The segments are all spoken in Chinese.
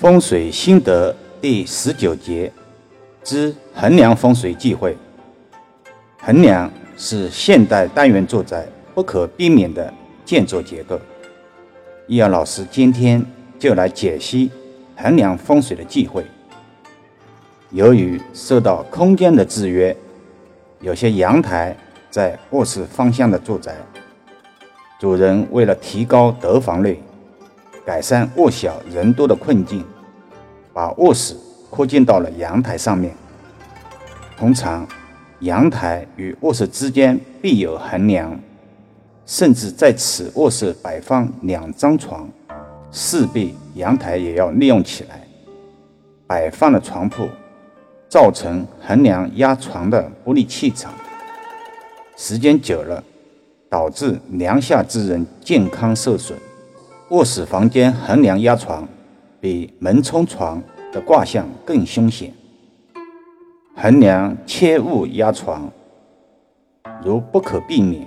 风水心得第十九节之衡梁风水忌讳。衡梁是现代单元住宅不可避免的建筑结构。易阳老师今天就来解析衡梁风水的忌讳。由于受到空间的制约，有些阳台在卧室方向的住宅，主人为了提高得房率，改善卧小人多的困境，把卧室扩建到了阳台上面。通常，阳台与卧室之间必有横梁，甚至在此卧室摆放两张床，势必阳台也要利用起来。摆放的床铺。造成横梁压床的不利气场，时间久了，导致梁下之人健康受损。卧室房间横梁压床，比门冲床的卦象更凶险。横梁切勿压床，如不可避免，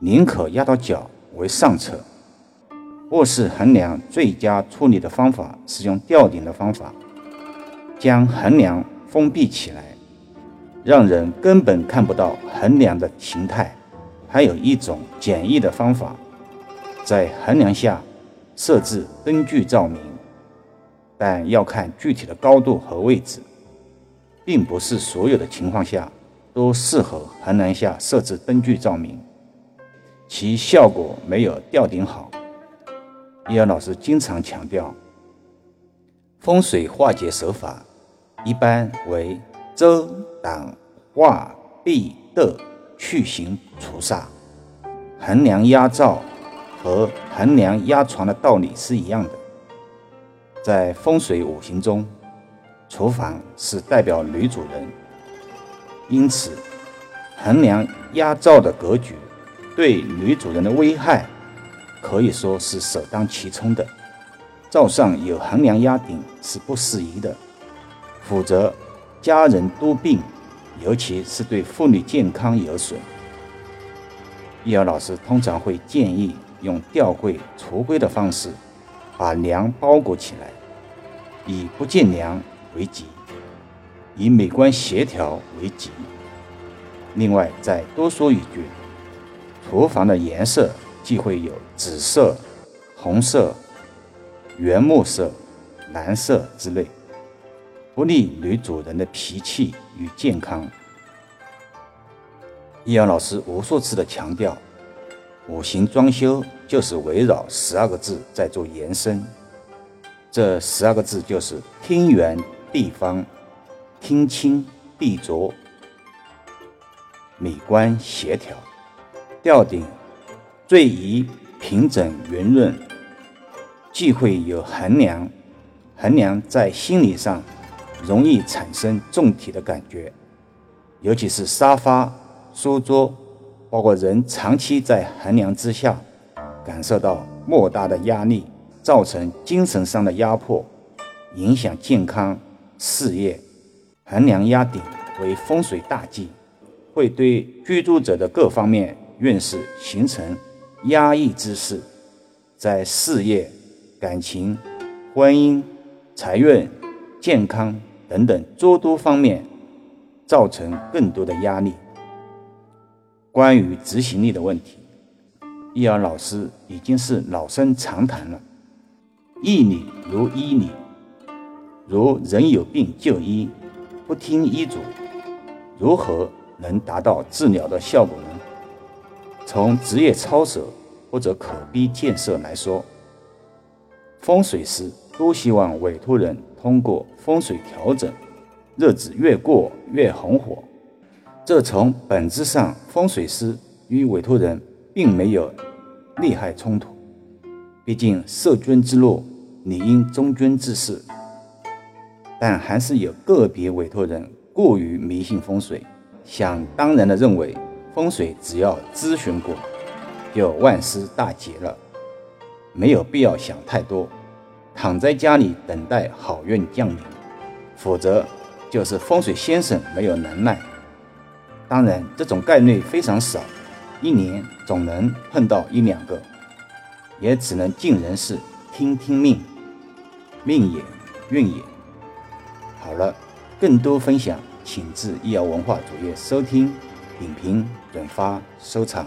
宁可压到脚为上策。卧室横梁最佳处理的方法是用吊顶的方法，将横梁。封闭起来，让人根本看不到横梁的形态。还有一种简易的方法，在横梁下设置灯具照明，但要看具体的高度和位置，并不是所有的情况下都适合横梁下设置灯具照明，其效果没有吊顶好。叶老师经常强调，风水化解手法。一般为遮挡化避得去形除煞，横梁压灶和横梁压床的道理是一样的。在风水五行中，厨房是代表女主人，因此横梁压灶的格局对女主人的危害可以说是首当其冲的。灶上有横梁压顶是不适宜的。否则，家人多病，尤其是对妇女健康有损。易遥老师通常会建议用吊柜、橱柜的方式，把梁包裹起来，以不见梁为吉，以美观协调为吉。另外，再多说一句，厨房的颜色忌讳有紫色、红色、原木色、蓝色之类。不利女主人的脾气与健康。易阳老师无数次的强调，五行装修就是围绕十二个字在做延伸。这十二个字就是天圆地方、天清地浊、美观协调、吊顶最宜平整圆润，忌讳有横梁。横梁在心理上。容易产生重体的感觉，尤其是沙发、书桌，包括人长期在横梁之下，感受到莫大的压力，造成精神上的压迫，影响健康、事业。横梁压顶为风水大忌，会对居住者的各方面运势形成压抑之势，在事业、感情、婚姻、财运、健康。等等诸多方面造成更多的压力。关于执行力的问题，易儿老师已经是老生常谈了。医理如医理，如人有病就医，不听医嘱，如何能达到治疗的效果呢？从职业操守或者可逼建设来说，风水师都希望委托人。通过风水调整，日子越过越红火。这从本质上，风水师与委托人并没有利害冲突。毕竟受君之路，理应忠君之事。但还是有个别委托人过于迷信风水，想当然的认为风水只要咨询过，就万事大吉了，没有必要想太多。躺在家里等待好运降临，否则就是风水先生没有能耐。当然，这种概率非常少，一年总能碰到一两个，也只能尽人事听听命，命也运也。好了，更多分享，请至易遥文化主页收听、点评、转发、收藏。